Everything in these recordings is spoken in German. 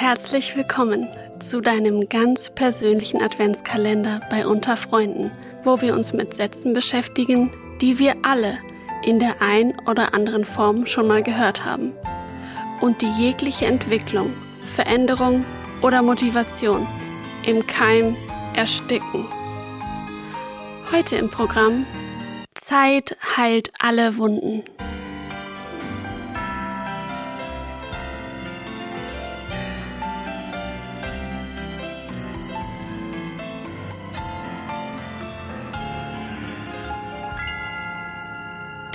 herzlich willkommen zu deinem ganz persönlichen Adventskalender bei Unter Freunden, wo wir uns mit Sätzen beschäftigen, die wir alle in der ein oder anderen Form schon mal gehört haben und die jegliche Entwicklung, Veränderung oder Motivation im Keim ersticken. Heute im Programm Zeit heilt alle Wunden.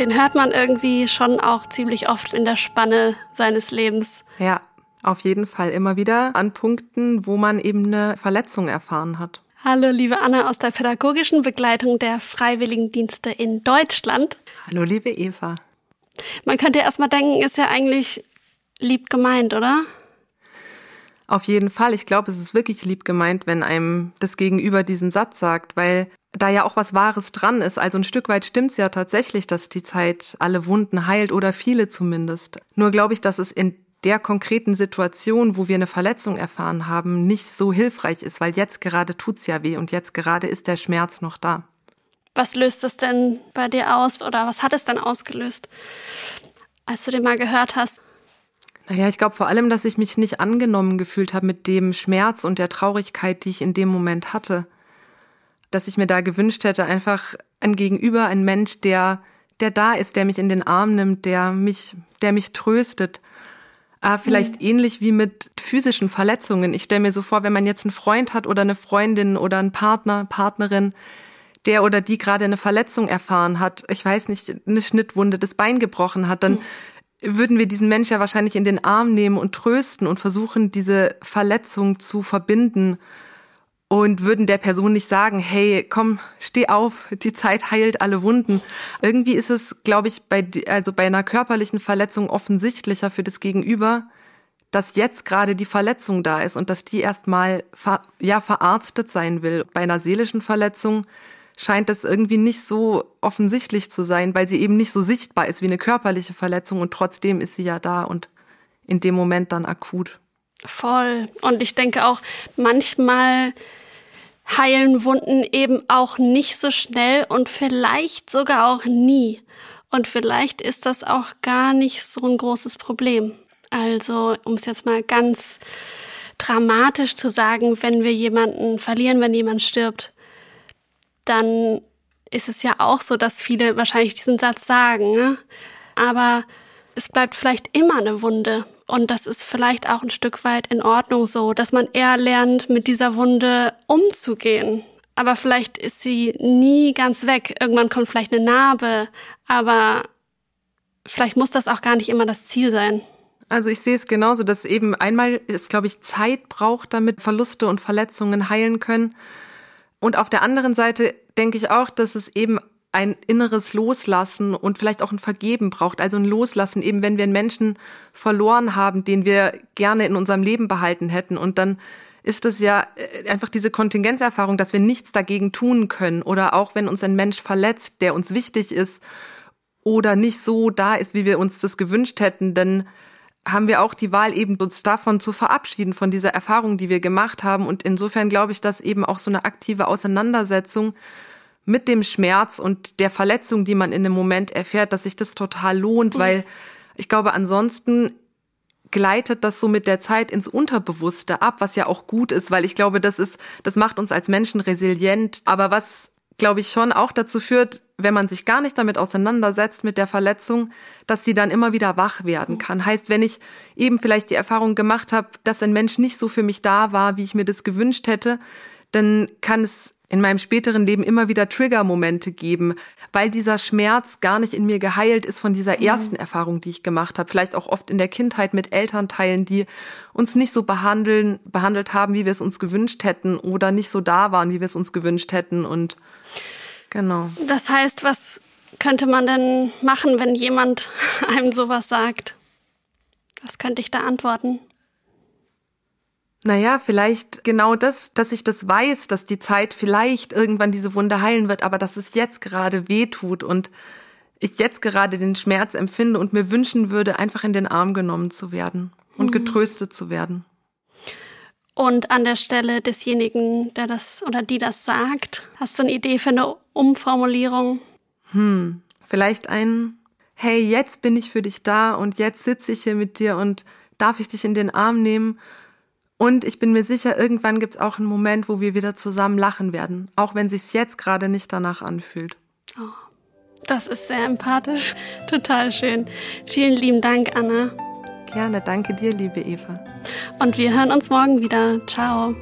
Den hört man irgendwie schon auch ziemlich oft in der Spanne seines Lebens. Ja, auf jeden Fall immer wieder an Punkten, wo man eben eine Verletzung erfahren hat. Hallo, liebe Anna aus der pädagogischen Begleitung der Freiwilligendienste in Deutschland. Hallo, liebe Eva. Man könnte erstmal denken, ist ja eigentlich lieb gemeint, oder? Auf jeden Fall. Ich glaube, es ist wirklich lieb gemeint, wenn einem das Gegenüber diesen Satz sagt, weil da ja auch was Wahres dran ist. Also ein Stück weit stimmt's ja tatsächlich, dass die Zeit alle Wunden heilt oder viele zumindest. Nur glaube ich, dass es in der konkreten Situation, wo wir eine Verletzung erfahren haben, nicht so hilfreich ist, weil jetzt gerade tut's ja weh und jetzt gerade ist der Schmerz noch da. Was löst es denn bei dir aus oder was hat es dann ausgelöst, als du den mal gehört hast? Naja, ich glaube vor allem, dass ich mich nicht angenommen gefühlt habe mit dem Schmerz und der Traurigkeit, die ich in dem Moment hatte. Dass ich mir da gewünscht hätte, einfach ein Gegenüber, ein Mensch, der, der da ist, der mich in den Arm nimmt, der mich, der mich tröstet Ah, vielleicht mhm. ähnlich wie mit physischen Verletzungen. Ich stelle mir so vor, wenn man jetzt einen Freund hat oder eine Freundin oder einen Partner, Partnerin, der oder die gerade eine Verletzung erfahren hat, ich weiß nicht, eine Schnittwunde, das Bein gebrochen hat, dann mhm. Würden wir diesen Mensch ja wahrscheinlich in den Arm nehmen und trösten und versuchen, diese Verletzung zu verbinden und würden der Person nicht sagen, hey, komm, steh auf, die Zeit heilt alle Wunden. Irgendwie ist es, glaube ich, bei, also bei einer körperlichen Verletzung offensichtlicher für das Gegenüber, dass jetzt gerade die Verletzung da ist und dass die erstmal ver, ja, verarztet sein will. Bei einer seelischen Verletzung scheint das irgendwie nicht so offensichtlich zu sein, weil sie eben nicht so sichtbar ist wie eine körperliche Verletzung und trotzdem ist sie ja da und in dem Moment dann akut. Voll. Und ich denke auch, manchmal heilen Wunden eben auch nicht so schnell und vielleicht sogar auch nie. Und vielleicht ist das auch gar nicht so ein großes Problem. Also, um es jetzt mal ganz dramatisch zu sagen, wenn wir jemanden verlieren, wenn jemand stirbt, dann ist es ja auch so, dass viele wahrscheinlich diesen Satz sagen. Ne? Aber es bleibt vielleicht immer eine Wunde. Und das ist vielleicht auch ein Stück weit in Ordnung so, dass man eher lernt, mit dieser Wunde umzugehen. Aber vielleicht ist sie nie ganz weg. Irgendwann kommt vielleicht eine Narbe. Aber vielleicht muss das auch gar nicht immer das Ziel sein. Also ich sehe es genauso, dass eben einmal es, glaube ich, Zeit braucht, damit Verluste und Verletzungen heilen können. Und auf der anderen Seite denke ich auch, dass es eben ein inneres Loslassen und vielleicht auch ein Vergeben braucht. Also ein Loslassen, eben wenn wir einen Menschen verloren haben, den wir gerne in unserem Leben behalten hätten. Und dann ist es ja äh, einfach diese Kontingenzerfahrung, dass wir nichts dagegen tun können. Oder auch wenn uns ein Mensch verletzt, der uns wichtig ist oder nicht so da ist, wie wir uns das gewünscht hätten, dann haben wir auch die Wahl, eben uns davon zu verabschieden, von dieser Erfahrung, die wir gemacht haben. Und insofern glaube ich, dass eben auch so eine aktive Auseinandersetzung mit dem Schmerz und der Verletzung, die man in dem Moment erfährt, dass sich das total lohnt, mhm. weil ich glaube, ansonsten gleitet das so mit der Zeit ins Unterbewusste ab, was ja auch gut ist, weil ich glaube, das ist, das macht uns als Menschen resilient. Aber was, glaube ich, schon auch dazu führt, wenn man sich gar nicht damit auseinandersetzt mit der Verletzung, dass sie dann immer wieder wach werden kann. Heißt, wenn ich eben vielleicht die Erfahrung gemacht habe, dass ein Mensch nicht so für mich da war, wie ich mir das gewünscht hätte, dann kann es in meinem späteren Leben immer wieder Trigger-Momente geben, weil dieser Schmerz gar nicht in mir geheilt ist von dieser mhm. ersten. Erfahrung, die ich gemacht habe. Vielleicht auch oft in der Kindheit mit Elternteilen, die uns nicht so behandeln, behandelt haben, wie wir es uns gewünscht hätten oder nicht so da waren, wie wir es uns gewünscht hätten und genau. Das heißt, was könnte man denn machen, wenn jemand einem sowas sagt? Was könnte ich da antworten? Naja, vielleicht genau das, dass ich das weiß, dass die Zeit vielleicht irgendwann diese Wunde heilen wird, aber dass es jetzt gerade weh tut und ich jetzt gerade den Schmerz empfinde und mir wünschen würde, einfach in den Arm genommen zu werden und mhm. getröstet zu werden. Und an der Stelle desjenigen, der das oder die das sagt, hast du eine Idee für eine Umformulierung? Hm, vielleicht ein, hey, jetzt bin ich für dich da und jetzt sitze ich hier mit dir und darf ich dich in den Arm nehmen. Und ich bin mir sicher, irgendwann gibt es auch einen Moment, wo wir wieder zusammen lachen werden, auch wenn sich's jetzt gerade nicht danach anfühlt. Oh, das ist sehr empathisch, total schön. Vielen lieben Dank, Anna. Gerne, danke dir, liebe Eva. Und wir hören uns morgen wieder. Ciao.